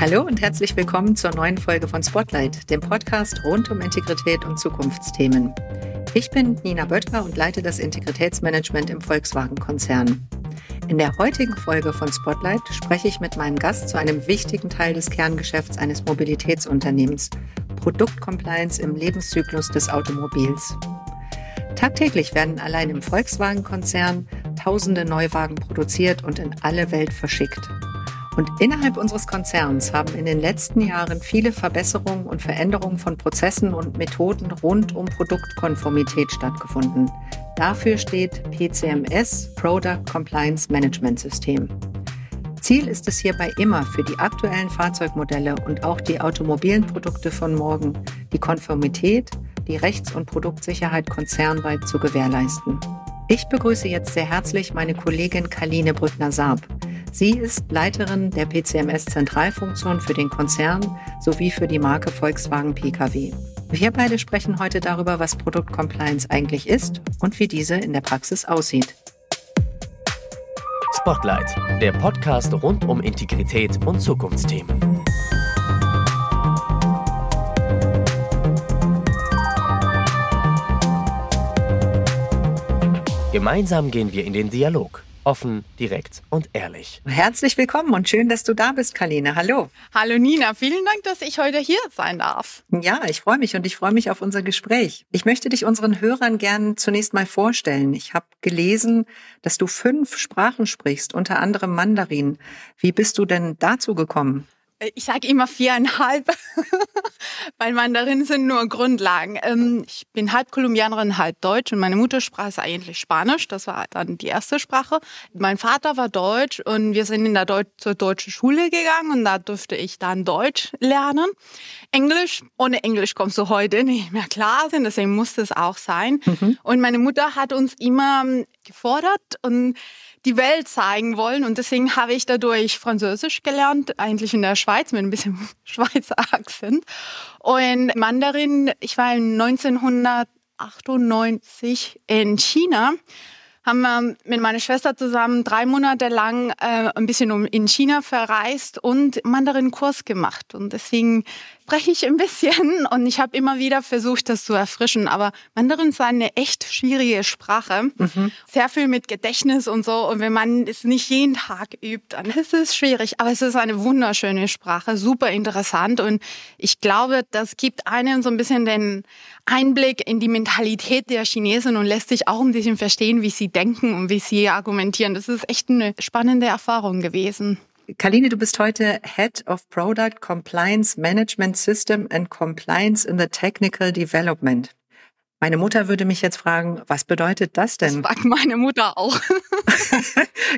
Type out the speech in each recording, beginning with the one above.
Hallo und herzlich willkommen zur neuen Folge von Spotlight, dem Podcast rund um Integrität und Zukunftsthemen. Ich bin Nina Böttger und leite das Integritätsmanagement im Volkswagen-Konzern. In der heutigen Folge von Spotlight spreche ich mit meinem Gast zu einem wichtigen Teil des Kerngeschäfts eines Mobilitätsunternehmens, Produktcompliance im Lebenszyklus des Automobils. Tagtäglich werden allein im Volkswagen-Konzern tausende Neuwagen produziert und in alle Welt verschickt. Und innerhalb unseres Konzerns haben in den letzten Jahren viele Verbesserungen und Veränderungen von Prozessen und Methoden rund um Produktkonformität stattgefunden. Dafür steht PCMS, Product Compliance Management System. Ziel ist es hierbei immer für die aktuellen Fahrzeugmodelle und auch die automobilen Produkte von morgen, die Konformität, die Rechts- und Produktsicherheit konzernweit zu gewährleisten. Ich begrüße jetzt sehr herzlich meine Kollegin Kaline Brückner-Saab. Sie ist Leiterin der PCMS-Zentralfunktion für den Konzern sowie für die Marke Volkswagen Pkw. Wir beide sprechen heute darüber, was Produktcompliance eigentlich ist und wie diese in der Praxis aussieht. Spotlight, der Podcast rund um Integrität und Zukunftsthemen. Gemeinsam gehen wir in den Dialog offen, direkt und ehrlich. Herzlich willkommen und schön, dass du da bist, Kaline. Hallo. Hallo Nina, vielen Dank, dass ich heute hier sein darf. Ja, ich freue mich und ich freue mich auf unser Gespräch. Ich möchte dich unseren Hörern gern zunächst mal vorstellen. Ich habe gelesen, dass du fünf Sprachen sprichst, unter anderem Mandarin. Wie bist du denn dazu gekommen? Äh, ich sage immer viereinhalb, weil Mandarin sind nur Grundlagen. Ähm, ich bin halb Kolumbianerin, halb Deutsch und meine Muttersprache ist eigentlich Spanisch. Das war dann die erste Sprache. Mein Vater war Deutsch und wir sind in der Deut zur deutschen Schule gegangen und da durfte ich dann Deutsch lernen. Englisch, ohne Englisch kommst du heute nicht mehr klar sind, deswegen musste es auch sein. Mhm. Und meine Mutter hat uns immer gefordert und die Welt zeigen wollen. Und deswegen habe ich dadurch Französisch gelernt, eigentlich in der Schweiz mit ein bisschen Schweizer Akzent. Und Mandarin, ich war 1998 in China haben wir mit meiner Schwester zusammen drei Monate lang äh, ein bisschen in China verreist und Mandarin-Kurs gemacht. Und deswegen spreche ich ein bisschen und ich habe immer wieder versucht, das zu erfrischen. Aber Mandarin ist eine echt schwierige Sprache. Mhm. Sehr viel mit Gedächtnis und so. Und wenn man es nicht jeden Tag übt, dann ist es schwierig. Aber es ist eine wunderschöne Sprache, super interessant. Und ich glaube, das gibt einen so ein bisschen den Einblick in die Mentalität der Chinesen und lässt sich auch ein bisschen verstehen, wie sie denken und wie sie argumentieren. Das ist echt eine spannende Erfahrung gewesen. Kaline, du bist heute Head of Product Compliance Management System and Compliance in the Technical Development. Meine Mutter würde mich jetzt fragen, was bedeutet das denn? Das fragt meine Mutter auch.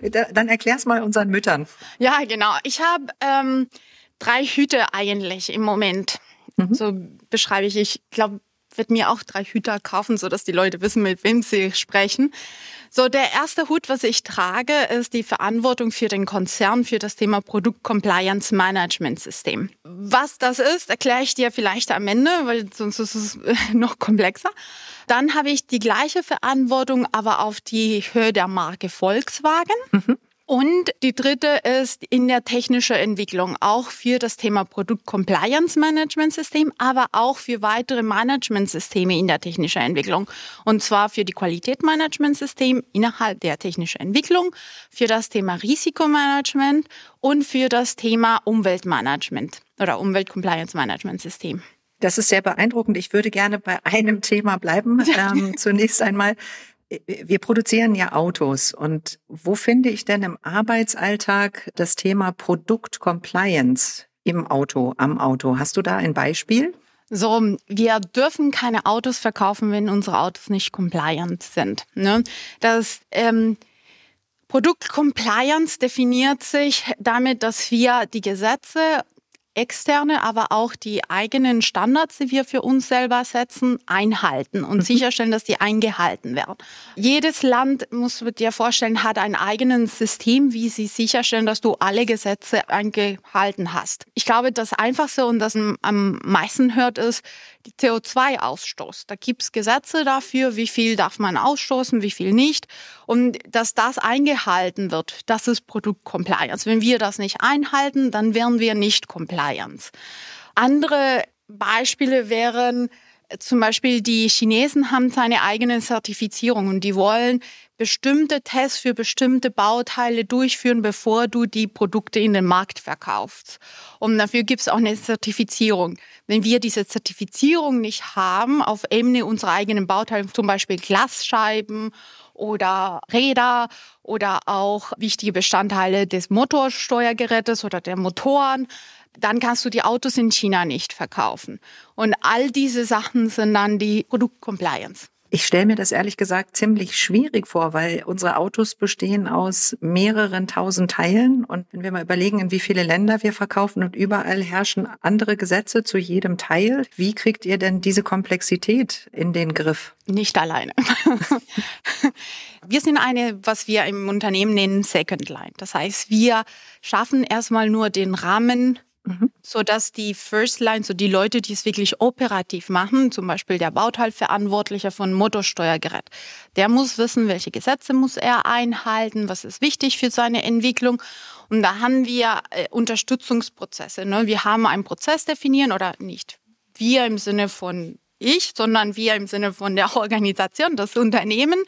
Dann erklär's mal unseren Müttern. Ja, genau. Ich habe ähm, drei Hüte eigentlich im Moment. Mhm. So beschreibe ich. Ich glaube, werde mir auch drei Hüter kaufen, so dass die Leute wissen, mit wem sie sprechen. So, der erste Hut, was ich trage, ist die Verantwortung für den Konzern für das Thema Produkt Compliance Management System. Was das ist, erkläre ich dir vielleicht am Ende, weil sonst ist es noch komplexer. Dann habe ich die gleiche Verantwortung, aber auf die Höhe der Marke Volkswagen. Mhm. Und die dritte ist in der technischen Entwicklung, auch für das Thema Produkt Compliance Management System, aber auch für weitere Managementsysteme in der technischen Entwicklung. Und zwar für die Qualitätsmanagementsystem innerhalb der technischen Entwicklung, für das Thema Risikomanagement und für das Thema Umweltmanagement oder Umweltcompliance Management System. Das ist sehr beeindruckend. Ich würde gerne bei einem Thema bleiben. Ähm, zunächst einmal, wir produzieren ja Autos und wo finde ich denn im Arbeitsalltag das Thema Produktcompliance im Auto, am Auto? Hast du da ein Beispiel? So, wir dürfen keine Autos verkaufen, wenn unsere Autos nicht compliant sind. Ne? Das ähm, Produktcompliance definiert sich damit, dass wir die Gesetze externe, aber auch die eigenen Standards, die wir für uns selber setzen, einhalten und mhm. sicherstellen, dass die eingehalten werden. Jedes Land, muss man dir vorstellen, hat ein eigenes System, wie sie sicherstellen, dass du alle Gesetze eingehalten hast. Ich glaube, das Einfachste und das am meisten hört ist die CO2-Ausstoß. Da gibt es Gesetze dafür, wie viel darf man ausstoßen, wie viel nicht. Und dass das eingehalten wird, das ist Produktcompliance. Wenn wir das nicht einhalten, dann wären wir nicht Compliance. Andere Beispiele wären, zum Beispiel die Chinesen haben seine eigene Zertifizierung und die wollen bestimmte Tests für bestimmte Bauteile durchführen, bevor du die Produkte in den Markt verkaufst. Und dafür gibt es auch eine Zertifizierung. Wenn wir diese Zertifizierung nicht haben auf Ebene unserer eigenen Bauteile, zum Beispiel Glasscheiben oder Räder oder auch wichtige Bestandteile des Motorsteuergerätes oder der Motoren, dann kannst du die Autos in China nicht verkaufen. Und all diese Sachen sind dann die Produktcompliance. Ich stelle mir das ehrlich gesagt ziemlich schwierig vor, weil unsere Autos bestehen aus mehreren tausend Teilen. Und wenn wir mal überlegen, in wie viele Länder wir verkaufen und überall herrschen andere Gesetze zu jedem Teil, wie kriegt ihr denn diese Komplexität in den Griff? Nicht alleine. wir sind eine, was wir im Unternehmen nennen, Second Line. Das heißt, wir schaffen erstmal nur den Rahmen Mhm. So dass die First Line, so die Leute, die es wirklich operativ machen, zum Beispiel der Bauteilverantwortliche von Motorsteuergerät, der muss wissen, welche Gesetze muss er einhalten, was ist wichtig für seine Entwicklung. Und da haben wir äh, Unterstützungsprozesse. Ne? Wir haben einen Prozess definieren oder nicht wir im Sinne von ich, sondern wir im Sinne von der Organisation, das Unternehmen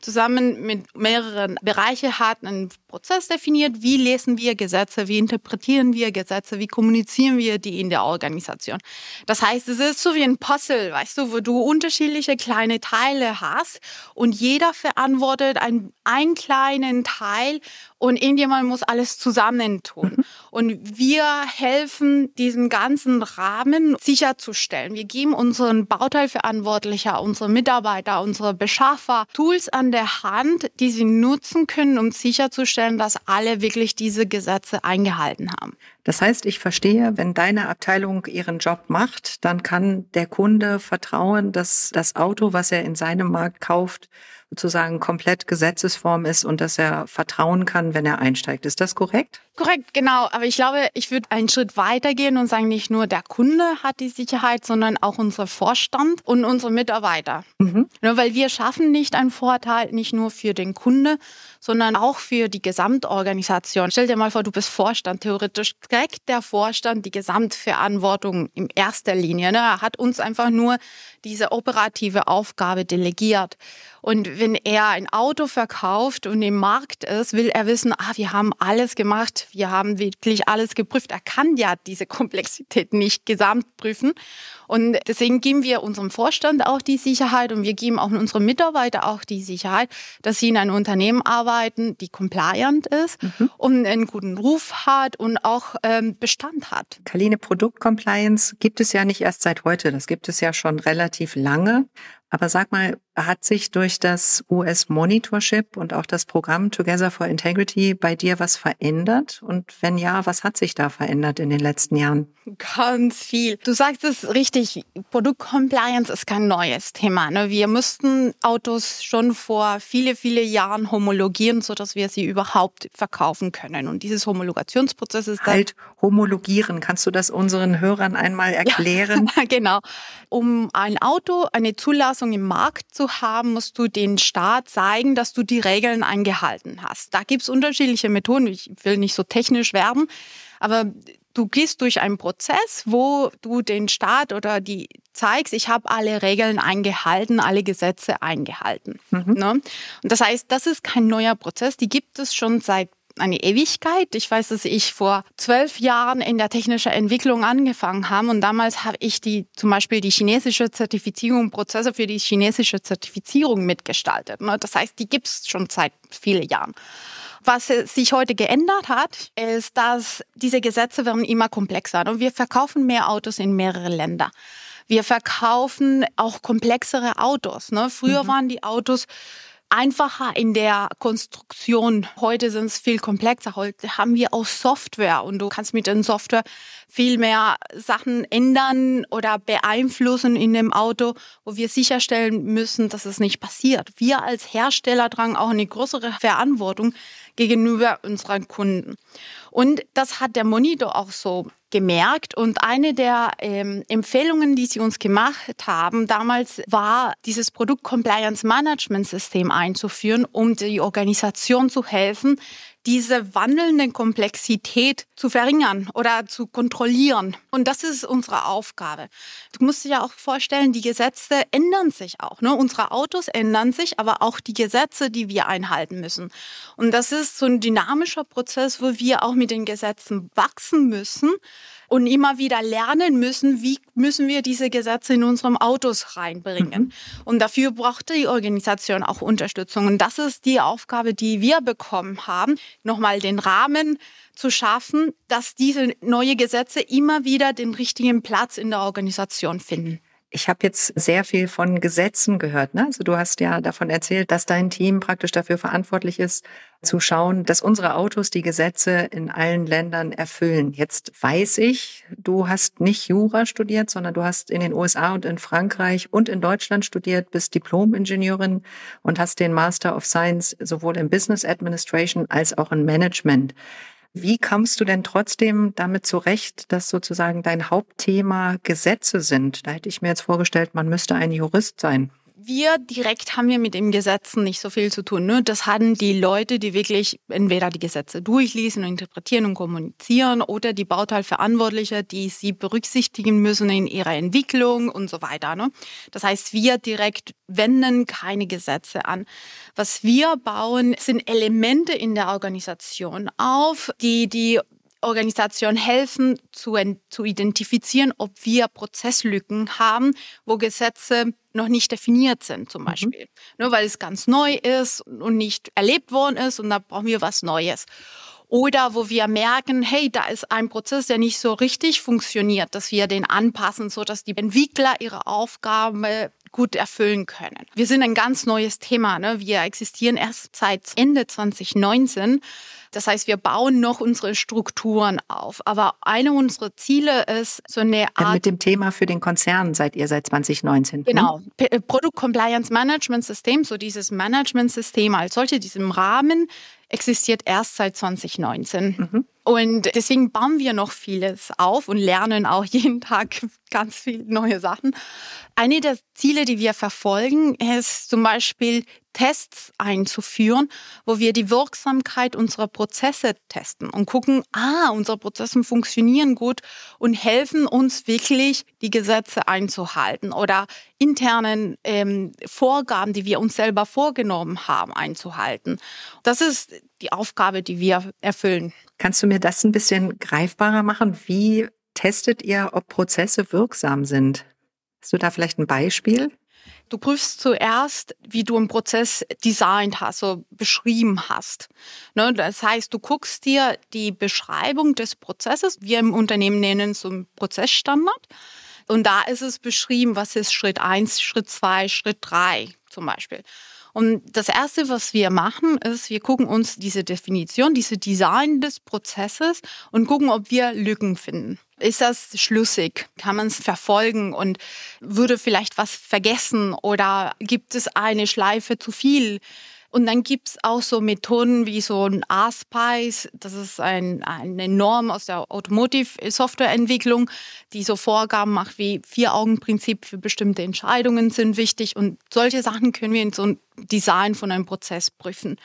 zusammen mit mehreren Bereichen hat einen Prozess definiert. Wie lesen wir Gesetze? Wie interpretieren wir Gesetze? Wie kommunizieren wir die in der Organisation? Das heißt, es ist so wie ein Puzzle, weißt du, wo du unterschiedliche kleine Teile hast und jeder verantwortet einen, einen kleinen Teil und irgendjemand muss alles zusammentun. Mhm. Und wir helfen, diesen ganzen Rahmen sicherzustellen. Wir geben unseren Bauteilverantwortlicher, unsere Mitarbeiter, unsere Beschaffer Tools an der Hand, die sie nutzen können, um sicherzustellen, dass alle wirklich diese Gesetze eingehalten haben. Das heißt, ich verstehe, wenn deine Abteilung ihren Job macht, dann kann der Kunde vertrauen, dass das Auto, was er in seinem Markt kauft, sozusagen komplett Gesetzesform ist und dass er vertrauen kann, wenn er einsteigt. Ist das korrekt? Korrekt, genau. Aber ich glaube, ich würde einen Schritt weiter gehen und sagen, nicht nur der Kunde hat die Sicherheit, sondern auch unser Vorstand und unsere Mitarbeiter. Mhm. Ja, weil wir schaffen nicht einen Vorteil, nicht nur für den Kunde, sondern auch für die Gesamtorganisation. Stell dir mal vor, du bist Vorstand. Theoretisch trägt der Vorstand die Gesamtverantwortung in erster Linie. Ne? Er hat uns einfach nur diese operative Aufgabe delegiert. Und wenn er ein Auto verkauft und im Markt ist, will er wissen, ah, wir haben alles gemacht, wir haben wirklich alles geprüft. Er kann ja diese Komplexität nicht gesamt prüfen. Und deswegen geben wir unserem Vorstand auch die Sicherheit und wir geben auch unseren Mitarbeitern auch die Sicherheit, dass sie in einem Unternehmen arbeiten, die compliant ist mhm. und einen guten Ruf hat und auch ähm, Bestand hat. Kaline, Produktcompliance gibt es ja nicht erst seit heute, das gibt es ja schon relativ lange. Aber sag mal, hat sich durch das US Monitorship und auch das Programm Together for Integrity bei dir was verändert? Und wenn ja, was hat sich da verändert in den letzten Jahren? Ganz viel. Du sagst es richtig, Produktcompliance ist kein neues Thema. Ne? Wir müssten Autos schon vor viele, viele Jahren homologieren, sodass wir sie überhaupt verkaufen können. Und dieses Homologationsprozess ist halt homologieren. Kannst du das unseren Hörern einmal erklären? Ja, genau. Um ein Auto, eine Zulassung Zulassung im Markt zu haben, musst du den Staat zeigen, dass du die Regeln eingehalten hast. Da gibt es unterschiedliche Methoden. Ich will nicht so technisch werden, aber du gehst durch einen Prozess, wo du den Staat oder die zeigst, ich habe alle Regeln eingehalten, alle Gesetze eingehalten. Mhm. Ne? Und das heißt, das ist kein neuer Prozess, die gibt es schon seit eine Ewigkeit. Ich weiß, dass ich vor zwölf Jahren in der technischen Entwicklung angefangen habe und damals habe ich die zum Beispiel die chinesische Zertifizierung, Prozesse für die chinesische Zertifizierung mitgestaltet. Ne? Das heißt, die gibt es schon seit vielen Jahren. Was sich heute geändert hat, ist, dass diese Gesetze werden immer komplexer und wir verkaufen mehr Autos in mehrere Länder. Wir verkaufen auch komplexere Autos. Ne? Früher mhm. waren die Autos einfacher in der Konstruktion. Heute sind es viel komplexer. Heute haben wir auch Software und du kannst mit der Software viel mehr Sachen ändern oder beeinflussen in dem Auto, wo wir sicherstellen müssen, dass es nicht passiert. Wir als Hersteller tragen auch eine größere Verantwortung gegenüber unseren Kunden. Und das hat der Monitor auch so gemerkt. Und eine der ähm, Empfehlungen, die sie uns gemacht haben damals, war, dieses Produkt Compliance Management System einzuführen, um die Organisation zu helfen, diese wandelnde Komplexität zu verringern oder zu kontrollieren. Und das ist unsere Aufgabe. Du musst dir ja auch vorstellen, die Gesetze ändern sich auch. Ne? Unsere Autos ändern sich, aber auch die Gesetze, die wir einhalten müssen. Und das ist so ein dynamischer Prozess, wo wir auch mit den Gesetzen wachsen müssen und immer wieder lernen müssen, wie müssen wir diese Gesetze in unserem Autos reinbringen. Mhm. Und dafür braucht die Organisation auch Unterstützung. Und das ist die Aufgabe, die wir bekommen haben, nochmal den Rahmen zu schaffen, dass diese neue Gesetze immer wieder den richtigen Platz in der Organisation finden. Ich habe jetzt sehr viel von Gesetzen gehört. Ne? Also du hast ja davon erzählt, dass dein Team praktisch dafür verantwortlich ist, zu schauen, dass unsere Autos die Gesetze in allen Ländern erfüllen. Jetzt weiß ich, du hast nicht Jura studiert, sondern du hast in den USA und in Frankreich und in Deutschland studiert, bist Diplom-Ingenieurin und hast den Master of Science sowohl in Business Administration als auch in Management. Wie kommst du denn trotzdem damit zurecht, dass sozusagen dein Hauptthema Gesetze sind? Da hätte ich mir jetzt vorgestellt, man müsste ein Jurist sein wir direkt haben wir mit den Gesetzen nicht so viel zu tun. Ne? Das hatten die Leute, die wirklich entweder die Gesetze durchlesen und interpretieren und kommunizieren oder die Bauteilverantwortliche, die sie berücksichtigen müssen in ihrer Entwicklung und so weiter. Ne? Das heißt, wir direkt wenden keine Gesetze an. Was wir bauen, sind Elemente in der Organisation auf, die die Organisation helfen, zu, zu identifizieren, ob wir Prozesslücken haben, wo Gesetze noch nicht definiert sind, zum mhm. Beispiel. Mhm. Nur weil es ganz neu ist und nicht erlebt worden ist und da brauchen wir was Neues. Oder wo wir merken, hey, da ist ein Prozess, der nicht so richtig funktioniert, dass wir den anpassen, so dass die Entwickler ihre Aufgabe gut erfüllen können. Wir sind ein ganz neues Thema. Ne? Wir existieren erst seit Ende 2019. Das heißt, wir bauen noch unsere Strukturen auf. Aber eine unserer Ziele ist so eine Art. Ja, mit dem Thema für den Konzern seid ihr seit 2019. Ne? Genau. Hm? Product Compliance Management System, so dieses Management-System als solche, diesem Rahmen existiert erst seit 2019. Mhm. Und deswegen bauen wir noch vieles auf und lernen auch jeden Tag ganz viele neue Sachen. Eine der Ziele, die wir verfolgen, ist zum Beispiel Tests einzuführen, wo wir die Wirksamkeit unserer Prozesse testen und gucken, ah, unsere Prozesse funktionieren gut und helfen uns wirklich, die Gesetze einzuhalten oder internen ähm, Vorgaben, die wir uns selber vorgenommen haben, einzuhalten. Das ist die Aufgabe, die wir erfüllen. Kannst du mir das ein bisschen greifbarer machen? Wie testet ihr, ob Prozesse wirksam sind? Hast du da vielleicht ein Beispiel? Du prüfst zuerst, wie du einen Prozess designt hast, so beschrieben hast. Ne, das heißt, du guckst dir die Beschreibung des Prozesses, wir im Unternehmen nennen es so einen Prozessstandard. Und da ist es beschrieben, was ist Schritt eins, Schritt zwei, Schritt drei zum Beispiel. Und das Erste, was wir machen, ist, wir gucken uns diese Definition, diese Design des Prozesses und gucken, ob wir Lücken finden. Ist das schlüssig? Kann man es verfolgen und würde vielleicht was vergessen oder gibt es eine Schleife zu viel? Und dann gibt es auch so Methoden wie so ein ASPICE, das ist ein, eine Norm aus der Automotive-Softwareentwicklung, die so Vorgaben macht, wie Vier-Augen-Prinzip für bestimmte Entscheidungen sind wichtig. Und solche Sachen können wir in so einem Design von einem Prozess prüfen.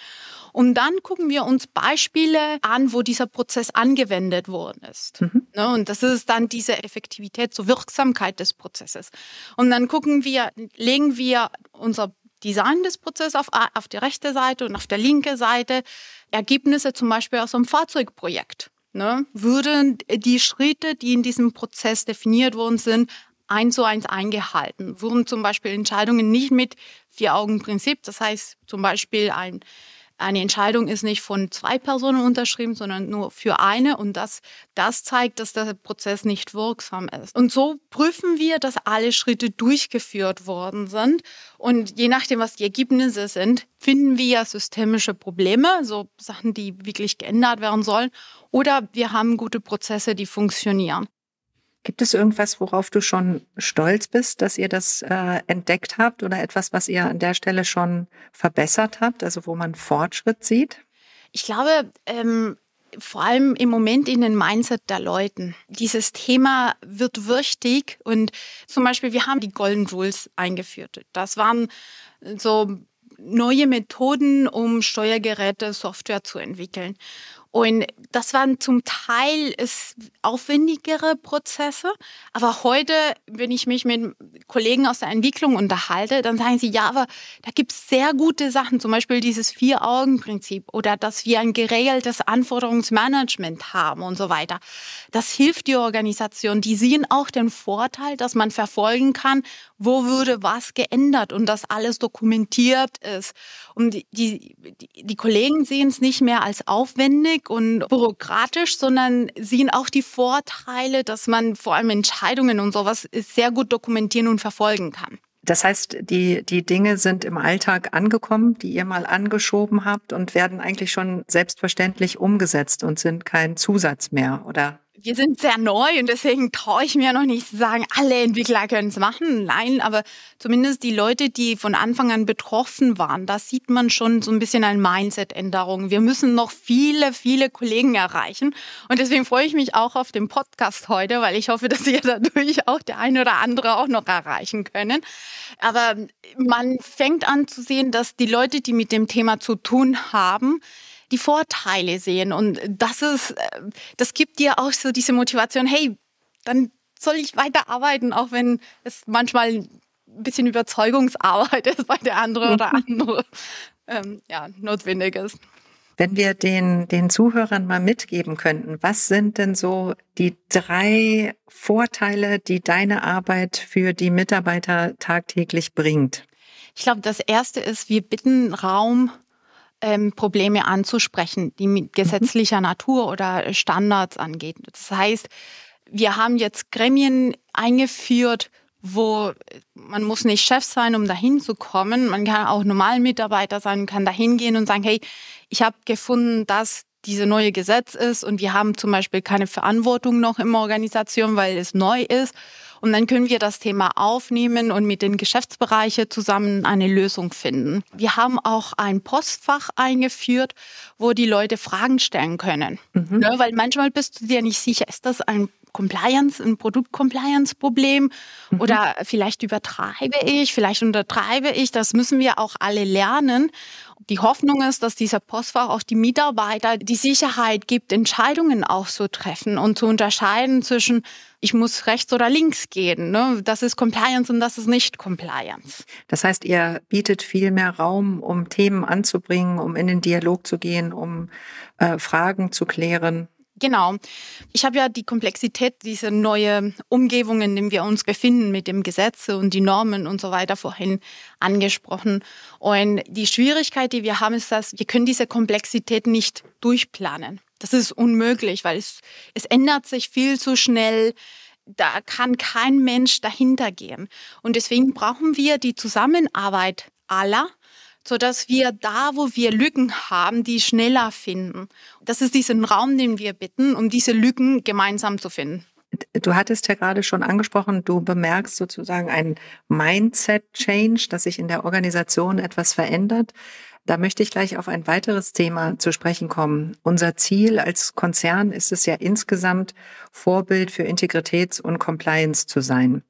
Und dann gucken wir uns Beispiele an, wo dieser Prozess angewendet worden ist. Mhm. Ne, und das ist dann diese Effektivität, so Wirksamkeit des Prozesses. Und dann gucken wir, legen wir unser Design des Prozesses auf, auf der rechten Seite und auf der linken Seite Ergebnisse zum Beispiel aus einem Fahrzeugprojekt. Ne? Würden die Schritte, die in diesem Prozess definiert worden sind, eins zu eins eingehalten? Wurden zum Beispiel Entscheidungen nicht mit Vier-Augen-Prinzip, das heißt zum Beispiel ein eine Entscheidung ist nicht von zwei Personen unterschrieben, sondern nur für eine und das, das zeigt, dass der Prozess nicht wirksam ist. Und so prüfen wir, dass alle Schritte durchgeführt worden sind und je nachdem, was die Ergebnisse sind, finden wir systemische Probleme, so Sachen, die wirklich geändert werden sollen oder wir haben gute Prozesse, die funktionieren. Gibt es irgendwas, worauf du schon stolz bist, dass ihr das äh, entdeckt habt oder etwas, was ihr an der Stelle schon verbessert habt, also wo man Fortschritt sieht? Ich glaube, ähm, vor allem im Moment in den Mindset der Leuten. Dieses Thema wird wichtig und zum Beispiel, wir haben die Golden Rules eingeführt. Das waren so neue Methoden, um Steuergeräte, Software zu entwickeln. Und das waren zum Teil aufwendigere Prozesse. Aber heute, wenn ich mich mit Kollegen aus der Entwicklung unterhalte, dann sagen sie, ja, aber da gibt es sehr gute Sachen, zum Beispiel dieses Vier-Augen-Prinzip oder dass wir ein geregeltes Anforderungsmanagement haben und so weiter. Das hilft die Organisation. Die sehen auch den Vorteil, dass man verfolgen kann, wo würde was geändert und dass alles dokumentiert ist. Und die, die, die Kollegen sehen es nicht mehr als aufwendig und bürokratisch, sondern sehen auch die Vorteile, dass man vor allem Entscheidungen und sowas sehr gut dokumentieren und verfolgen kann. Das heißt, die, die Dinge sind im Alltag angekommen, die ihr mal angeschoben habt und werden eigentlich schon selbstverständlich umgesetzt und sind kein Zusatz mehr, oder? Wir sind sehr neu und deswegen traue ich mir noch nicht zu sagen, alle Entwickler können es machen. Nein, aber zumindest die Leute, die von Anfang an betroffen waren, da sieht man schon so ein bisschen eine Mindset-Änderung. Wir müssen noch viele, viele Kollegen erreichen. Und deswegen freue ich mich auch auf den Podcast heute, weil ich hoffe, dass wir dadurch auch der eine oder andere auch noch erreichen können. Aber man fängt an zu sehen, dass die Leute, die mit dem Thema zu tun haben, die Vorteile sehen. Und das ist, äh, das gibt dir auch so diese Motivation, hey, dann soll ich weiterarbeiten, auch wenn es manchmal ein bisschen Überzeugungsarbeit ist bei der andere oder andere ähm, ja, notwendig ist. Wenn wir den, den Zuhörern mal mitgeben könnten, was sind denn so die drei Vorteile, die deine Arbeit für die Mitarbeiter tagtäglich bringt? Ich glaube, das erste ist, wir bitten Raum ähm, Probleme anzusprechen, die mit mhm. gesetzlicher Natur oder Standards angeht. Das heißt, wir haben jetzt Gremien eingeführt, wo man muss nicht Chef sein, um dahin zu kommen. Man kann auch normal Mitarbeiter sein, kann dahin gehen und sagen, hey, ich habe gefunden, dass diese neue Gesetz ist und wir haben zum Beispiel keine Verantwortung noch in der Organisation, weil es neu ist. Und dann können wir das Thema aufnehmen und mit den Geschäftsbereichen zusammen eine Lösung finden. Wir haben auch ein Postfach eingeführt, wo die Leute Fragen stellen können. Mhm. Ne, weil manchmal bist du dir nicht sicher, ist das ein Compliance, ein Produkt-Compliance-Problem mhm. oder vielleicht übertreibe ich, vielleicht untertreibe ich. Das müssen wir auch alle lernen. Die Hoffnung ist, dass dieser Postfach auch die Mitarbeiter die Sicherheit gibt, Entscheidungen auch zu treffen und zu unterscheiden zwischen, ich muss rechts oder links gehen. Ne? Das ist Compliance und das ist nicht Compliance. Das heißt, ihr bietet viel mehr Raum, um Themen anzubringen, um in den Dialog zu gehen, um äh, Fragen zu klären. Genau. Ich habe ja die Komplexität dieser neuen Umgebung, in der wir uns befinden, mit dem Gesetze und die Normen und so weiter vorhin angesprochen. Und die Schwierigkeit, die wir haben, ist, dass wir können diese Komplexität nicht durchplanen. Das ist unmöglich, weil es, es ändert sich viel zu schnell. Da kann kein Mensch dahinter gehen. Und deswegen brauchen wir die Zusammenarbeit aller sodass wir da, wo wir Lücken haben, die schneller finden. Das ist diesen Raum, den wir bitten, um diese Lücken gemeinsam zu finden. Du hattest ja gerade schon angesprochen, du bemerkst sozusagen einen Mindset-Change, dass sich in der Organisation etwas verändert. Da möchte ich gleich auf ein weiteres Thema zu sprechen kommen. Unser Ziel als Konzern ist es ja insgesamt, Vorbild für Integritäts- und Compliance zu sein.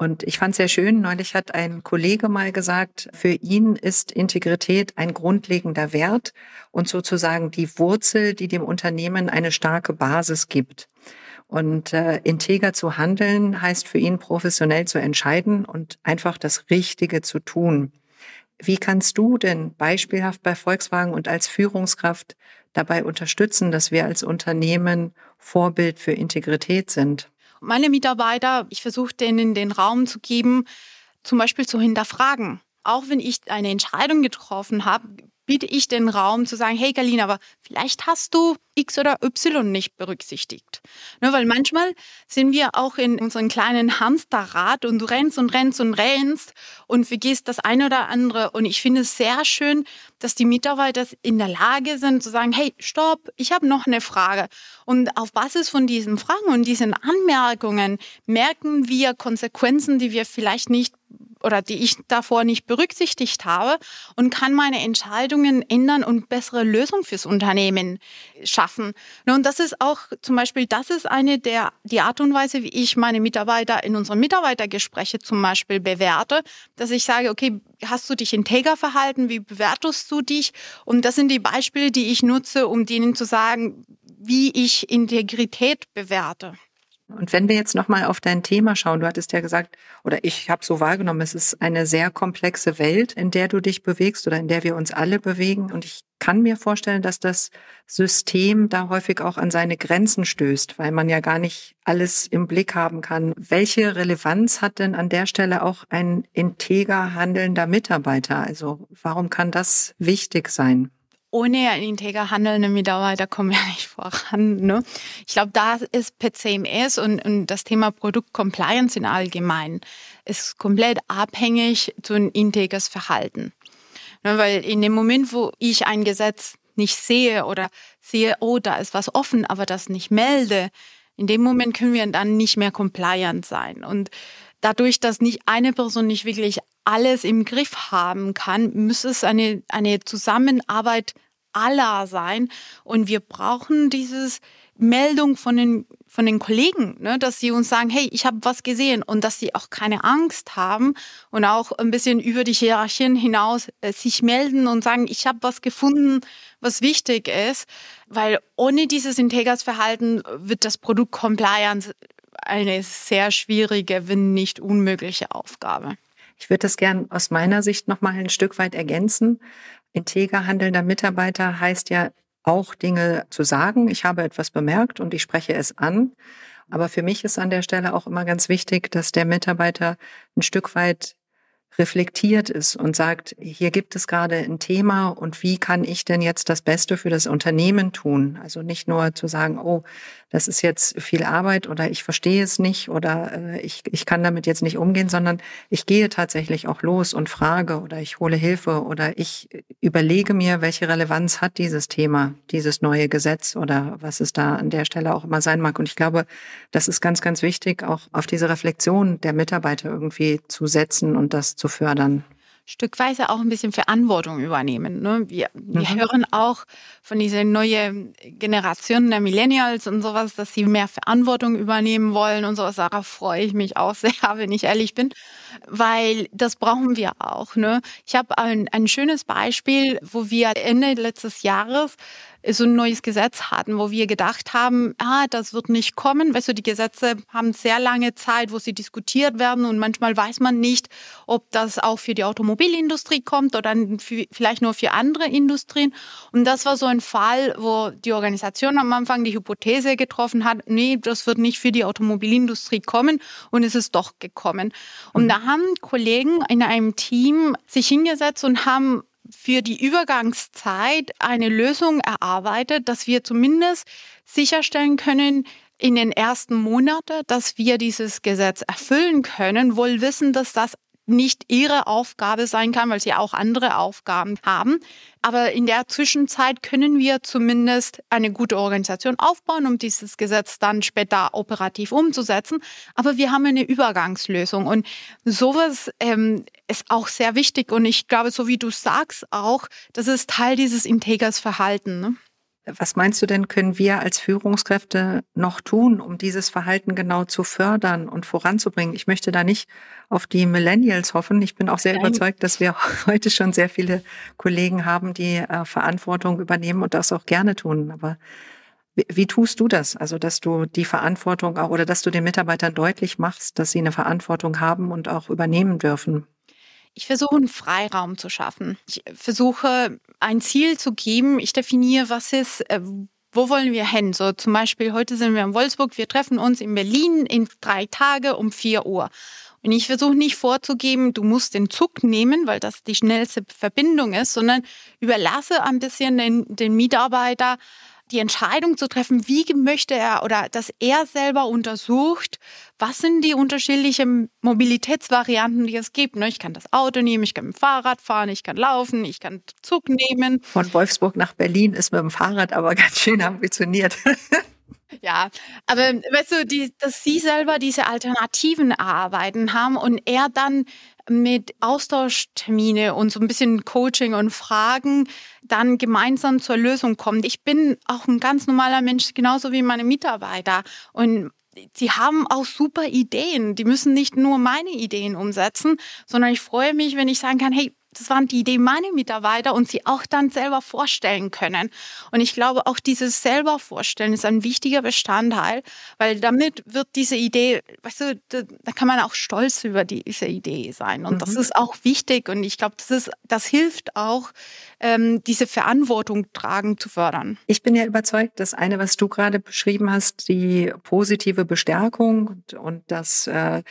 Und ich fand sehr schön, neulich hat ein Kollege mal gesagt, für ihn ist Integrität ein grundlegender Wert und sozusagen die Wurzel, die dem Unternehmen eine starke Basis gibt. Und äh, integer zu handeln heißt für ihn professionell zu entscheiden und einfach das Richtige zu tun. Wie kannst du denn beispielhaft bei Volkswagen und als Führungskraft dabei unterstützen, dass wir als Unternehmen Vorbild für Integrität sind? Meine Mitarbeiter, ich versuche denen den Raum zu geben, zum Beispiel zu hinterfragen. Auch wenn ich eine Entscheidung getroffen habe, biete ich den Raum zu sagen, hey Galina, aber vielleicht hast du X oder Y nicht berücksichtigt. Ne, weil manchmal sind wir auch in unserem kleinen Hamsterrad und du rennst und rennst und rennst und vergisst das eine oder andere. Und ich finde es sehr schön, dass die Mitarbeiter in der Lage sind zu sagen, hey, stopp, ich habe noch eine Frage. Und auf Basis von diesen Fragen und diesen Anmerkungen merken wir Konsequenzen, die wir vielleicht nicht oder die ich davor nicht berücksichtigt habe und kann meine Entscheidungen ändern und bessere Lösungen fürs Unternehmen schaffen. Und das ist auch zum Beispiel, das ist eine der, die Art und Weise, wie ich meine Mitarbeiter in unseren Mitarbeitergespräche zum Beispiel bewerte, dass ich sage, okay, hast du dich integer verhalten? Wie bewertest du dich? Und das sind die Beispiele, die ich nutze, um denen zu sagen, wie ich Integrität bewerte. Und wenn wir jetzt nochmal auf dein Thema schauen, du hattest ja gesagt, oder ich habe so wahrgenommen, es ist eine sehr komplexe Welt, in der du dich bewegst oder in der wir uns alle bewegen. Und ich kann mir vorstellen, dass das System da häufig auch an seine Grenzen stößt, weil man ja gar nicht alles im Blick haben kann. Welche Relevanz hat denn an der Stelle auch ein integer handelnder Mitarbeiter? Also warum kann das wichtig sein? Ohne einen integer handelnden Mitarbeiter kommen wir nicht voran. Ne? Ich glaube, da ist PCMS und, und das Thema Produktcompliance in allgemein ist komplett abhängig zu ein integres Verhalten. Ne? Weil in dem Moment, wo ich ein Gesetz nicht sehe oder sehe, oh, da ist was offen, aber das nicht melde, in dem Moment können wir dann nicht mehr compliant sein. Und dadurch, dass nicht eine Person nicht wirklich alles im Griff haben kann, muss es eine, eine Zusammenarbeit aller sein. Und wir brauchen dieses Meldung von den, von den Kollegen, ne, dass sie uns sagen, hey, ich habe was gesehen und dass sie auch keine Angst haben und auch ein bisschen über die Hierarchien hinaus äh, sich melden und sagen, ich habe was gefunden, was wichtig ist, weil ohne dieses Integers-Verhalten wird das Produkt Compliance eine sehr schwierige, wenn nicht unmögliche Aufgabe. Ich würde das gern aus meiner Sicht noch mal ein Stück weit ergänzen. Integer handelnder Mitarbeiter heißt ja auch Dinge zu sagen. Ich habe etwas bemerkt und ich spreche es an. Aber für mich ist an der Stelle auch immer ganz wichtig, dass der Mitarbeiter ein Stück weit reflektiert ist und sagt, hier gibt es gerade ein Thema und wie kann ich denn jetzt das Beste für das Unternehmen tun? Also nicht nur zu sagen, oh, das ist jetzt viel Arbeit oder ich verstehe es nicht oder äh, ich, ich kann damit jetzt nicht umgehen, sondern ich gehe tatsächlich auch los und frage oder ich hole Hilfe oder ich überlege mir, welche Relevanz hat dieses Thema, dieses neue Gesetz oder was es da an der Stelle auch immer sein mag. Und ich glaube, das ist ganz, ganz wichtig, auch auf diese Reflexion der Mitarbeiter irgendwie zu setzen und das zu fördern stückweise auch ein bisschen Verantwortung übernehmen. Ne? Wir, wir mhm. hören auch von dieser neuen Generation der Millennials und sowas, dass sie mehr Verantwortung übernehmen wollen und sowas. Darauf freue ich mich auch sehr, wenn ich ehrlich bin, weil das brauchen wir auch. Ne? Ich habe ein, ein schönes Beispiel, wo wir Ende letztes Jahres so ein neues Gesetz hatten, wo wir gedacht haben, ah, das wird nicht kommen. Weißt du, die Gesetze haben sehr lange Zeit, wo sie diskutiert werden und manchmal weiß man nicht, ob das auch für die Automobilindustrie kommt oder für, vielleicht nur für andere Industrien. Und das war so ein Fall, wo die Organisation am Anfang die Hypothese getroffen hat, nee, das wird nicht für die Automobilindustrie kommen und es ist doch gekommen. Und mhm. Da haben Kollegen in einem Team sich hingesetzt und haben für die Übergangszeit eine Lösung erarbeitet, dass wir zumindest sicherstellen können, in den ersten Monaten, dass wir dieses Gesetz erfüllen können, wohl wissen, dass das nicht ihre Aufgabe sein kann, weil sie auch andere Aufgaben haben. Aber in der Zwischenzeit können wir zumindest eine gute Organisation aufbauen, um dieses Gesetz dann später operativ umzusetzen. Aber wir haben eine Übergangslösung und sowas ähm, ist auch sehr wichtig. Und ich glaube, so wie du sagst auch, das ist Teil dieses Integers Verhalten. Ne? Was meinst du denn, können wir als Führungskräfte noch tun, um dieses Verhalten genau zu fördern und voranzubringen? Ich möchte da nicht auf die Millennials hoffen. Ich bin auch sehr Nein. überzeugt, dass wir heute schon sehr viele Kollegen haben, die äh, Verantwortung übernehmen und das auch gerne tun. Aber wie, wie tust du das? Also, dass du die Verantwortung auch oder dass du den Mitarbeitern deutlich machst, dass sie eine Verantwortung haben und auch übernehmen dürfen? Ich versuche einen Freiraum zu schaffen. Ich versuche ein Ziel zu geben. Ich definiere, was ist, äh, wo wollen wir hin? So zum Beispiel heute sind wir in Wolfsburg. Wir treffen uns in Berlin in drei Tage um vier Uhr. Und ich versuche nicht vorzugeben, du musst den Zug nehmen, weil das die schnellste Verbindung ist, sondern überlasse ein bisschen den, den Mitarbeiter die Entscheidung zu treffen, wie möchte er oder dass er selber untersucht, was sind die unterschiedlichen Mobilitätsvarianten, die es gibt. Ne? Ich kann das Auto nehmen, ich kann mit dem Fahrrad fahren, ich kann laufen, ich kann Zug nehmen. Von Wolfsburg nach Berlin ist mit dem Fahrrad aber ganz schön ambitioniert. Ja, aber weißt du, die, dass sie selber diese alternativen Arbeiten haben und er dann mit Austauschtermine und so ein bisschen Coaching und Fragen dann gemeinsam zur Lösung kommt. Ich bin auch ein ganz normaler Mensch, genauso wie meine Mitarbeiter. Und sie haben auch super Ideen. Die müssen nicht nur meine Ideen umsetzen, sondern ich freue mich, wenn ich sagen kann, hey, das waren die Ideen meiner Mitarbeiter und sie auch dann selber vorstellen können. Und ich glaube, auch dieses selber vorstellen ist ein wichtiger Bestandteil, weil damit wird diese Idee, weißt du, da, da kann man auch stolz über diese Idee sein. Und mhm. das ist auch wichtig. Und ich glaube, das ist, das hilft auch, ähm, diese Verantwortung tragen zu fördern. Ich bin ja überzeugt, dass eine, was du gerade beschrieben hast, die positive Bestärkung und, und das äh,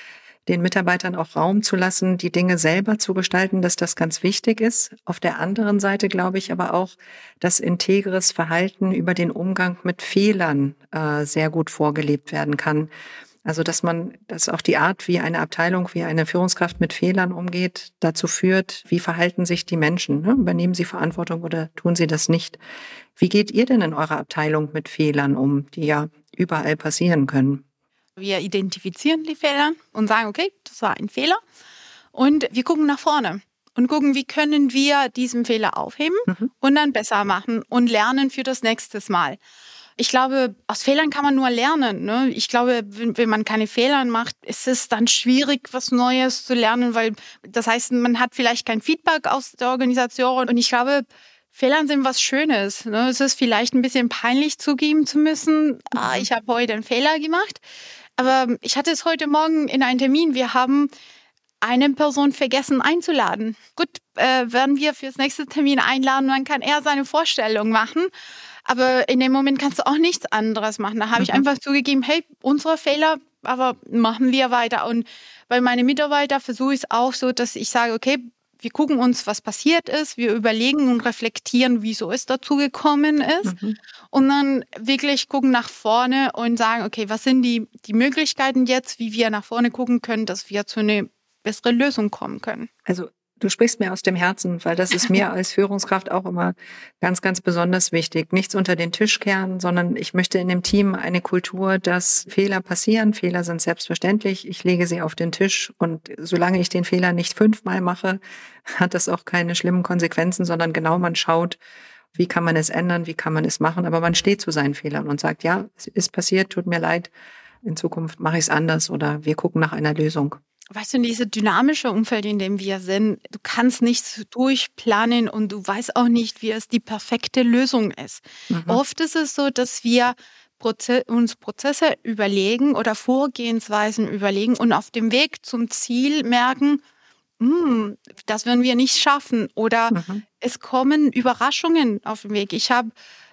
den Mitarbeitern auch Raum zu lassen, die Dinge selber zu gestalten, dass das ganz wichtig ist. Auf der anderen Seite glaube ich aber auch, dass integres Verhalten über den Umgang mit Fehlern äh, sehr gut vorgelebt werden kann. Also, dass man, dass auch die Art, wie eine Abteilung, wie eine Führungskraft mit Fehlern umgeht, dazu führt, wie verhalten sich die Menschen? Ne? Übernehmen sie Verantwortung oder tun sie das nicht? Wie geht ihr denn in eurer Abteilung mit Fehlern um, die ja überall passieren können? Wir identifizieren die Fehler und sagen, okay, das war ein Fehler. Und wir gucken nach vorne und gucken, wie können wir diesen Fehler aufheben mhm. und dann besser machen und lernen für das nächste Mal. Ich glaube, aus Fehlern kann man nur lernen. Ne? Ich glaube, wenn, wenn, man keine Fehler macht, ist es dann schwierig, was Neues zu lernen, weil das heißt, man hat vielleicht kein Feedback aus der Organisation. Und ich glaube, Fehlern sind was Schönes. Ne? Es ist vielleicht ein bisschen peinlich zugeben zu müssen, ah, mhm. ich habe heute einen Fehler gemacht. Aber ich hatte es heute Morgen in einem Termin. Wir haben eine Person vergessen einzuladen. Gut, äh, werden wir fürs nächste Termin einladen, dann kann er seine Vorstellung machen. Aber in dem Moment kannst du auch nichts anderes machen. Da habe mhm. ich einfach zugegeben, hey, unsere Fehler, aber machen wir weiter. Und bei meinen Mitarbeitern versuche ich es auch so, dass ich sage, okay, wir gucken uns, was passiert ist, wir überlegen und reflektieren, wieso es dazu gekommen ist mhm. und dann wirklich gucken nach vorne und sagen, okay, was sind die, die Möglichkeiten jetzt, wie wir nach vorne gucken können, dass wir zu einer besseren Lösung kommen können. Also Du sprichst mir aus dem Herzen, weil das ist mir als Führungskraft auch immer ganz, ganz besonders wichtig. Nichts unter den Tisch kehren, sondern ich möchte in dem Team eine Kultur, dass Fehler passieren. Fehler sind selbstverständlich. Ich lege sie auf den Tisch und solange ich den Fehler nicht fünfmal mache, hat das auch keine schlimmen Konsequenzen, sondern genau man schaut, wie kann man es ändern, wie kann man es machen, aber man steht zu seinen Fehlern und sagt, ja, es ist passiert, tut mir leid, in Zukunft mache ich es anders oder wir gucken nach einer Lösung weißt du, in diese dynamische Umfeld, in dem wir sind, du kannst nichts durchplanen und du weißt auch nicht, wie es die perfekte Lösung ist. Mhm. Oft ist es so, dass wir Proze uns Prozesse überlegen oder Vorgehensweisen überlegen und auf dem Weg zum Ziel merken, hm, das werden wir nicht schaffen oder mhm. es kommen Überraschungen auf dem Weg. Ich habe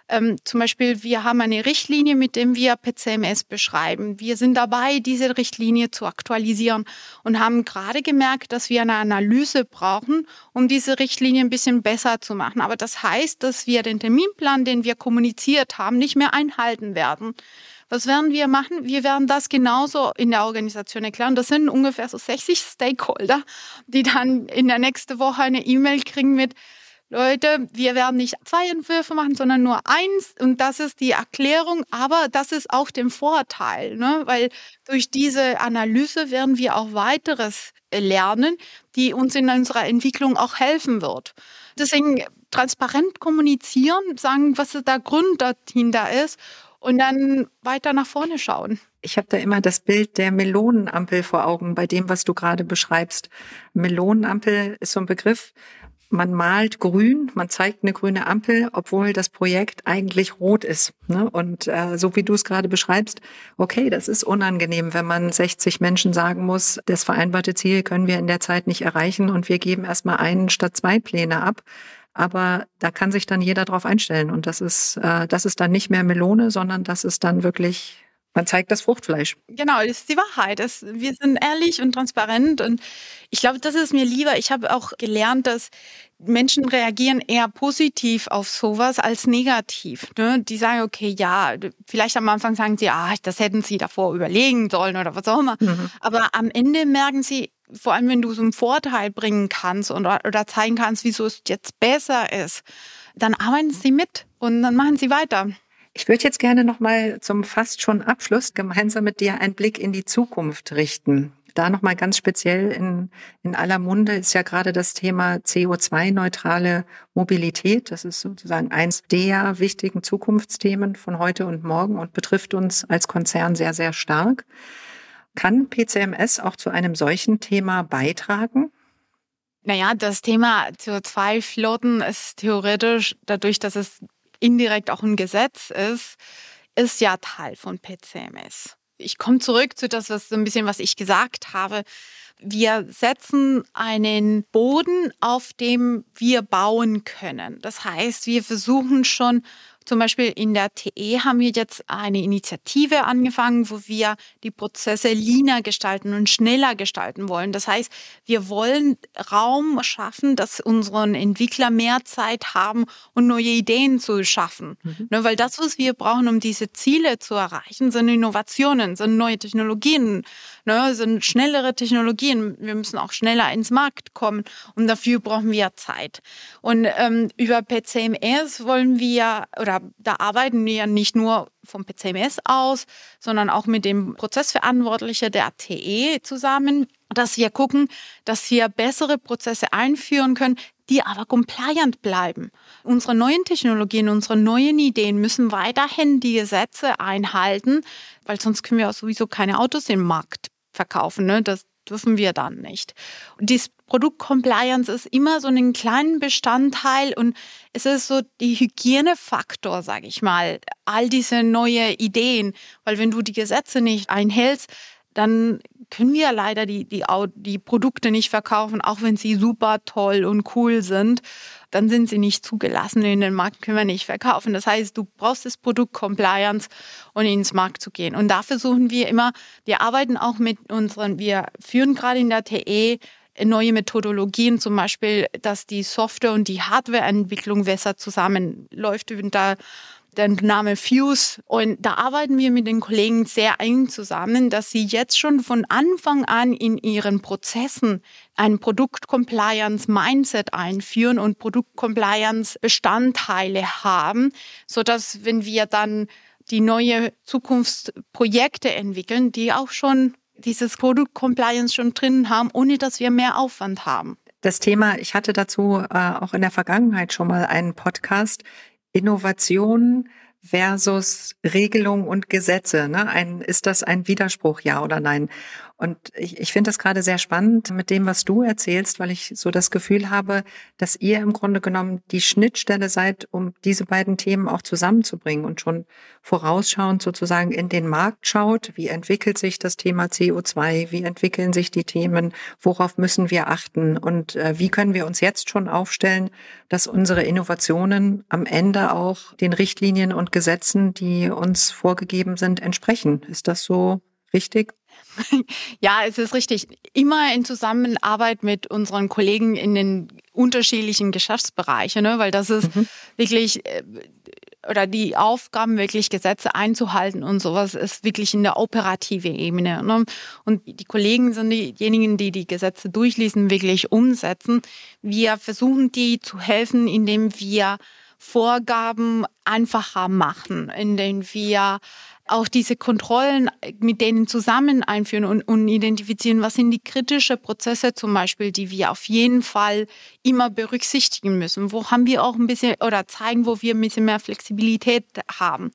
ähm, zum Beispiel, wir haben eine Richtlinie, mit der wir PCMS beschreiben. Wir sind dabei, diese Richtlinie zu aktualisieren und haben gerade gemerkt, dass wir eine Analyse brauchen, um diese Richtlinie ein bisschen besser zu machen. Aber das heißt, dass wir den Terminplan, den wir kommuniziert haben, nicht mehr einhalten werden. Was werden wir machen? Wir werden das genauso in der Organisation erklären. Das sind ungefähr so 60 Stakeholder, die dann in der nächsten Woche eine E-Mail kriegen mit, Leute, wir werden nicht zwei Entwürfe machen, sondern nur eins. Und das ist die Erklärung. Aber das ist auch der Vorteil, ne? weil durch diese Analyse werden wir auch weiteres lernen, die uns in unserer Entwicklung auch helfen wird. Deswegen transparent kommunizieren, sagen, was der Grund dahinter ist und dann weiter nach vorne schauen. Ich habe da immer das Bild der Melonenampel vor Augen bei dem, was du gerade beschreibst. Melonenampel ist so ein Begriff, man malt grün, man zeigt eine grüne Ampel, obwohl das Projekt eigentlich rot ist. Ne? Und äh, so wie du es gerade beschreibst, okay, das ist unangenehm, wenn man 60 Menschen sagen muss, das vereinbarte Ziel können wir in der Zeit nicht erreichen und wir geben erstmal einen statt zwei Pläne ab. Aber da kann sich dann jeder drauf einstellen. Und das ist, äh, das ist dann nicht mehr Melone, sondern das ist dann wirklich Man zeigt das Fruchtfleisch. Genau, das ist die Wahrheit. Das, wir sind ehrlich und transparent und ich glaube, das ist mir lieber. Ich habe auch gelernt, dass Menschen reagieren eher positiv auf sowas als negativ. Ne? Die sagen, okay, ja, vielleicht am Anfang sagen sie, ah, das hätten sie davor überlegen sollen oder was auch immer. Mhm. Aber am Ende merken sie, vor allem wenn du so einen Vorteil bringen kannst und, oder zeigen kannst, wieso es jetzt besser ist, dann arbeiten sie mit und dann machen sie weiter. Ich würde jetzt gerne noch mal zum fast schon Abschluss gemeinsam mit dir einen Blick in die Zukunft richten. Da noch mal ganz speziell in, in aller Munde ist ja gerade das Thema CO2-neutrale Mobilität. Das ist sozusagen eins der wichtigen Zukunftsthemen von heute und morgen und betrifft uns als Konzern sehr, sehr stark. Kann PCMS auch zu einem solchen Thema beitragen? Naja, das Thema CO2-Flotten ist theoretisch, dadurch, dass es indirekt auch ein Gesetz ist, ist ja Teil von PCMS. Ich komme zurück zu das, was so ein bisschen, was ich gesagt habe. Wir setzen einen Boden, auf dem wir bauen können. Das heißt, wir versuchen schon zum Beispiel in der TE haben wir jetzt eine Initiative angefangen, wo wir die Prozesse leaner gestalten und schneller gestalten wollen. Das heißt, wir wollen Raum schaffen, dass unseren Entwickler mehr Zeit haben und neue Ideen zu schaffen. Mhm. Ne, weil das, was wir brauchen, um diese Ziele zu erreichen, sind Innovationen, sind neue Technologien, ne, sind schnellere Technologien. Wir müssen auch schneller ins Markt kommen und dafür brauchen wir Zeit. Und ähm, über PCMS wollen wir oder da arbeiten wir ja nicht nur vom PCMS aus, sondern auch mit dem Prozessverantwortlichen der TE zusammen, dass wir gucken, dass wir bessere Prozesse einführen können, die aber compliant bleiben. Unsere neuen Technologien, unsere neuen Ideen müssen weiterhin die Gesetze einhalten, weil sonst können wir sowieso keine Autos im Markt verkaufen. Ne? Das dürfen wir dann nicht. Und dieses Produktcompliance ist immer so einen kleinen Bestandteil und es ist so die Hygienefaktor, sage ich mal, all diese neue Ideen, weil wenn du die Gesetze nicht einhältst, dann können wir leider die, die, die Produkte nicht verkaufen, auch wenn sie super toll und cool sind. Dann sind sie nicht zugelassen in den Markt, können wir nicht verkaufen. Das heißt, du brauchst das Produkt Compliance, um ins Markt zu gehen. Und da versuchen wir immer, wir arbeiten auch mit unseren, wir führen gerade in der TE neue Methodologien, zum Beispiel, dass die Software- und die Hardwareentwicklung besser zusammenläuft. Und da der Name Fuse. Und da arbeiten wir mit den Kollegen sehr eng zusammen, dass sie jetzt schon von Anfang an in ihren Prozessen ein Produkt-Compliance-Mindset einführen und Produkt-Compliance-Bestandteile haben, sodass wenn wir dann die neue Zukunftsprojekte entwickeln, die auch schon dieses Produkt-Compliance schon drin haben, ohne dass wir mehr Aufwand haben. Das Thema, ich hatte dazu äh, auch in der Vergangenheit schon mal einen Podcast. Innovation versus Regelung und Gesetze. Ne? Ein, ist das ein Widerspruch, ja oder nein? Und ich, ich finde das gerade sehr spannend mit dem, was du erzählst, weil ich so das Gefühl habe, dass ihr im Grunde genommen die Schnittstelle seid, um diese beiden Themen auch zusammenzubringen und schon vorausschauend sozusagen in den Markt schaut. Wie entwickelt sich das Thema CO2? Wie entwickeln sich die Themen? Worauf müssen wir achten? Und äh, wie können wir uns jetzt schon aufstellen, dass unsere Innovationen am Ende auch den Richtlinien und Gesetzen, die uns vorgegeben sind, entsprechen? Ist das so richtig? Ja, es ist richtig. Immer in Zusammenarbeit mit unseren Kollegen in den unterschiedlichen Geschäftsbereichen, ne? weil das ist mhm. wirklich äh, oder die Aufgaben, wirklich Gesetze einzuhalten und sowas, ist wirklich in der operativen Ebene. Ne? Und die Kollegen sind diejenigen, die die Gesetze durchlesen, wirklich umsetzen. Wir versuchen, die zu helfen, indem wir Vorgaben einfacher machen, indem wir auch diese Kontrollen mit denen zusammen einführen und, und identifizieren, was sind die kritischen Prozesse zum Beispiel, die wir auf jeden Fall immer berücksichtigen müssen. Wo haben wir auch ein bisschen oder zeigen, wo wir ein bisschen mehr Flexibilität haben.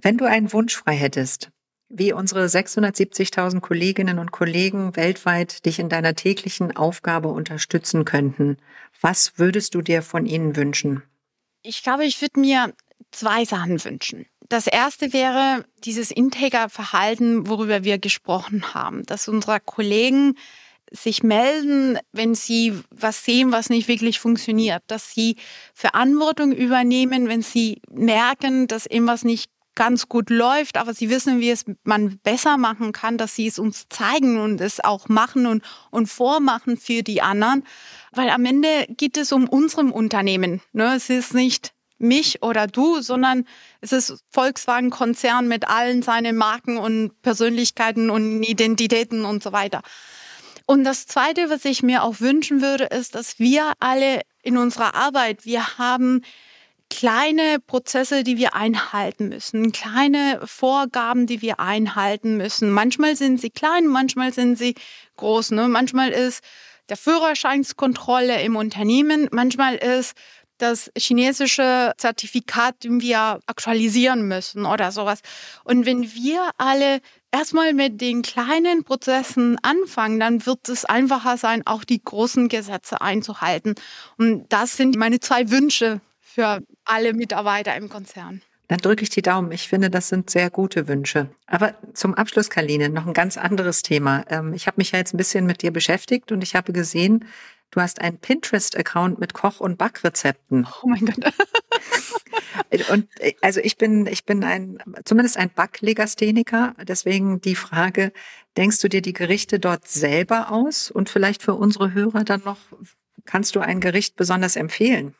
Wenn du einen Wunsch frei hättest, wie unsere 670.000 Kolleginnen und Kollegen weltweit dich in deiner täglichen Aufgabe unterstützen könnten, was würdest du dir von ihnen wünschen? Ich glaube, ich würde mir zwei Sachen wünschen. Das erste wäre dieses Integer-Verhalten, worüber wir gesprochen haben, dass unsere Kollegen sich melden, wenn sie was sehen, was nicht wirklich funktioniert, dass sie Verantwortung übernehmen, wenn sie merken, dass irgendwas nicht ganz gut läuft, aber sie wissen, wie es man besser machen kann, dass sie es uns zeigen und es auch machen und, und vormachen für die anderen. Weil am Ende geht es um unserem Unternehmen. Ne? Es ist nicht mich oder du, sondern es ist Volkswagen-Konzern mit allen seinen Marken und Persönlichkeiten und Identitäten und so weiter. Und das Zweite, was ich mir auch wünschen würde, ist, dass wir alle in unserer Arbeit, wir haben kleine Prozesse, die wir einhalten müssen, kleine Vorgaben, die wir einhalten müssen. Manchmal sind sie klein, manchmal sind sie groß. Ne? Manchmal ist der Führerscheinskontrolle im Unternehmen, manchmal ist das chinesische Zertifikat, wir aktualisieren müssen oder sowas. Und wenn wir alle erstmal mit den kleinen Prozessen anfangen, dann wird es einfacher sein, auch die großen Gesetze einzuhalten. Und das sind meine zwei Wünsche für alle Mitarbeiter im Konzern. Dann drücke ich die Daumen. Ich finde, das sind sehr gute Wünsche. Aber zum Abschluss, Kaline, noch ein ganz anderes Thema. Ähm, ich habe mich ja jetzt ein bisschen mit dir beschäftigt und ich habe gesehen, Du hast einen Pinterest-Account mit Koch- und Backrezepten. Oh mein Gott. und äh, also ich bin, ich bin ein, zumindest ein Backlegastheniker. Deswegen die Frage, denkst du dir die Gerichte dort selber aus? Und vielleicht für unsere Hörer dann noch, kannst du ein Gericht besonders empfehlen?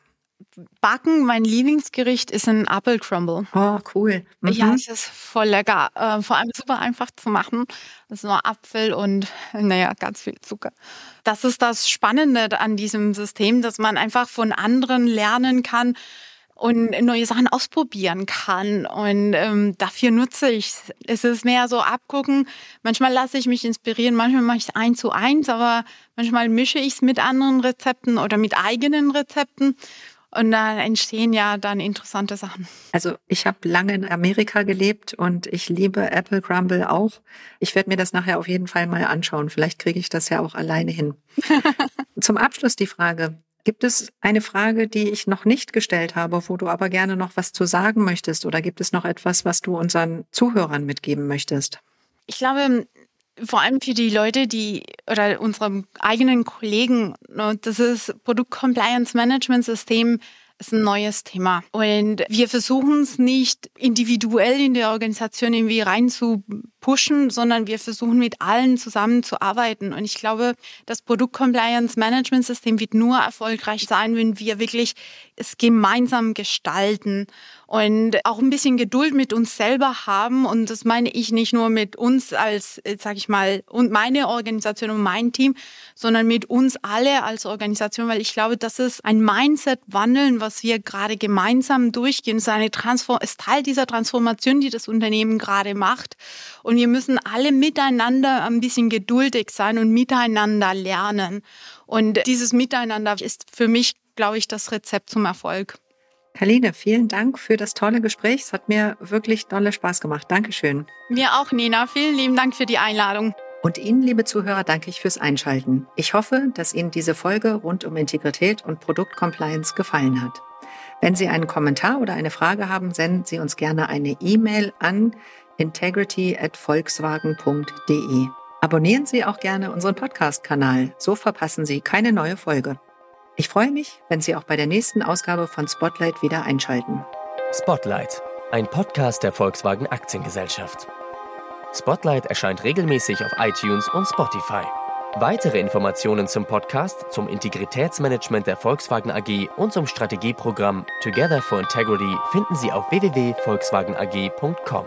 Backen, mein Lieblingsgericht ist ein Apple Crumble. Oh, cool. Mhm. Ja, es ist voll lecker. Äh, vor allem super einfach zu machen. Das ist nur Apfel und, naja, ganz viel Zucker. Das ist das Spannende an diesem System, dass man einfach von anderen lernen kann, und neue Sachen ausprobieren kann. Und ähm, dafür nutze ich es. ist mehr so abgucken. Manchmal lasse ich mich inspirieren, manchmal mache ich es eins zu eins, aber manchmal mische ich es mit anderen Rezepten oder mit eigenen Rezepten. Und da entstehen ja dann interessante Sachen. Also ich habe lange in Amerika gelebt und ich liebe Apple Crumble auch. Ich werde mir das nachher auf jeden Fall mal anschauen. Vielleicht kriege ich das ja auch alleine hin. Zum Abschluss die Frage. Gibt es eine Frage, die ich noch nicht gestellt habe, wo du aber gerne noch was zu sagen möchtest? Oder gibt es noch etwas, was du unseren Zuhörern mitgeben möchtest? Ich glaube, vor allem für die Leute, die oder unsere eigenen Kollegen, ne, das ist Produkt Compliance Management System ist ein neues Thema. Und wir versuchen es nicht individuell in der Organisation irgendwie rein zu pushen, sondern wir versuchen mit allen zusammenzuarbeiten. Und ich glaube, das Produkt Compliance Management System wird nur erfolgreich sein, wenn wir wirklich es gemeinsam gestalten und auch ein bisschen Geduld mit uns selber haben. Und das meine ich nicht nur mit uns als, äh, sag ich mal, und meine Organisation und mein Team, sondern mit uns alle als Organisation, weil ich glaube, das ist ein Mindset-Wandeln, was wir gerade gemeinsam durchgehen. Es ist, eine Transform ist Teil dieser Transformation, die das Unternehmen gerade macht. Wir müssen alle miteinander ein bisschen geduldig sein und miteinander lernen. Und dieses Miteinander ist für mich, glaube ich, das Rezept zum Erfolg. Kaline, vielen Dank für das tolle Gespräch. Es hat mir wirklich tolle Spaß gemacht. Dankeschön. Mir auch, Nina. Vielen lieben Dank für die Einladung. Und Ihnen, liebe Zuhörer, danke ich fürs Einschalten. Ich hoffe, dass Ihnen diese Folge rund um Integrität und Produktcompliance gefallen hat. Wenn Sie einen Kommentar oder eine Frage haben, senden Sie uns gerne eine E-Mail an integrity@volkswagen.de. Abonnieren Sie auch gerne unseren Podcast-Kanal, so verpassen Sie keine neue Folge. Ich freue mich, wenn Sie auch bei der nächsten Ausgabe von Spotlight wieder einschalten. Spotlight, ein Podcast der Volkswagen Aktiengesellschaft. Spotlight erscheint regelmäßig auf iTunes und Spotify. Weitere Informationen zum Podcast, zum Integritätsmanagement der Volkswagen AG und zum Strategieprogramm Together for Integrity finden Sie auf www.volkswagenag.com.